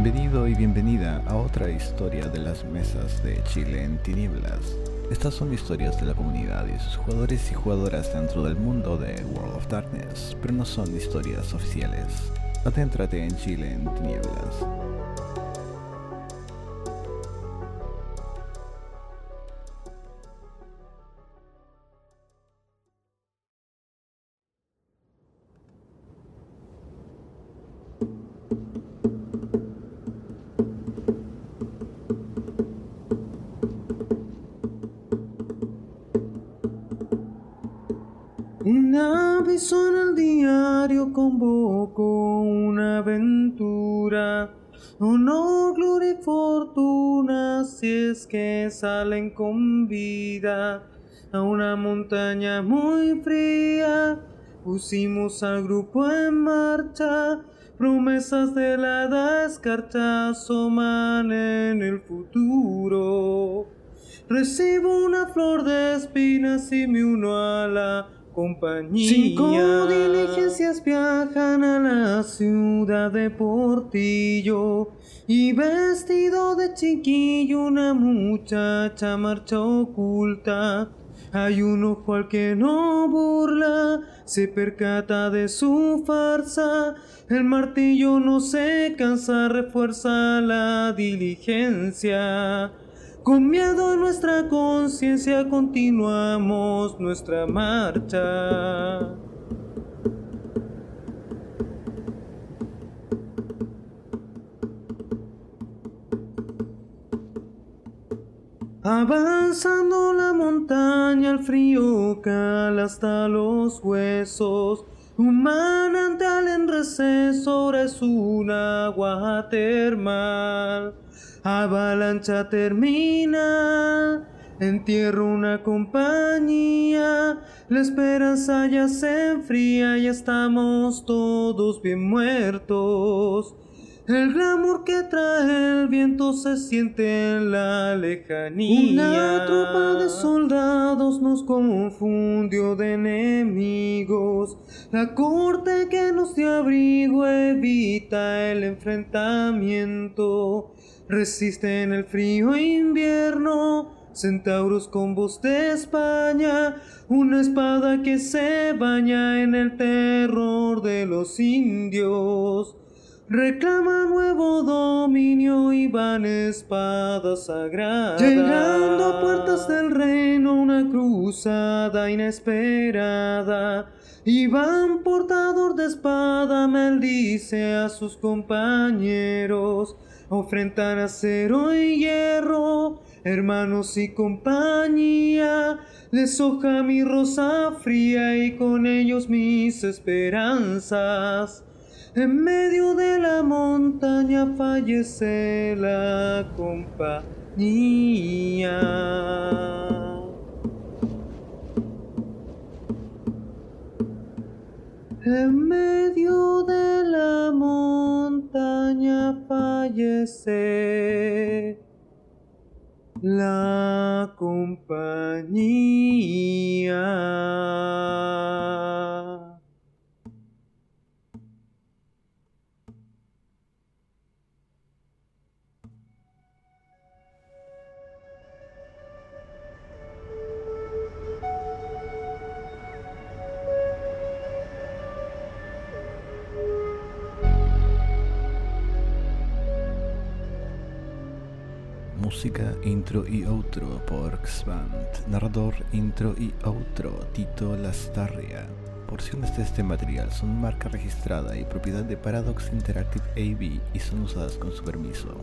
Bienvenido y bienvenida a otra historia de las mesas de Chile en tinieblas. Estas son historias de la comunidad y sus jugadores y jugadoras dentro del mundo de World of Darkness, pero no son historias oficiales. Adéntrate en Chile en tinieblas. En el diario convocó una aventura. Honor, gloria y fortuna si es que salen con vida a una montaña muy fría. Pusimos al grupo en marcha, promesas de la edad escarcha asoman en el futuro. Recibo una flor de espinas y me uno a la compañía. Cinco diligencias viajan a la ciudad de Portillo y vestido de chiquillo una muchacha marcha oculta. Hay un ojo al que no burla, se percata de su farsa. El martillo no se cansa, refuerza la diligencia. Con miedo a nuestra conciencia continuamos nuestra marcha. Avanzando la montaña, el frío cala hasta los huesos. Un manantial en receso es un agua termal. Avalancha termina, entierro una compañía. La esperanza ya se enfría y estamos todos bien muertos. El glamour que trae el viento se siente en la lejanía. Una tropa de soldados nos confundió de enemigos. La corte que nos dio abrigo evita el enfrentamiento. Resisten el frío invierno. Centauros con voz de España, una espada que se baña en el terror de los indios. Reclama nuevo dominio y van espadas sagradas. Llegando a puertas del reino, una cruzada inesperada. Iván, portador de espada, maldice a sus compañeros. Ofrendan acero y hierro, hermanos y compañía. Les hoja mi rosa fría y con ellos mis esperanzas. En medio de la montaña fallece la compañía. En medio de la montaña fallece la compañía. Música, intro y outro por Xband. Narrador, intro y outro Tito Lastarria. Porciones de este material son marca registrada y propiedad de Paradox Interactive AB y son usadas con su permiso.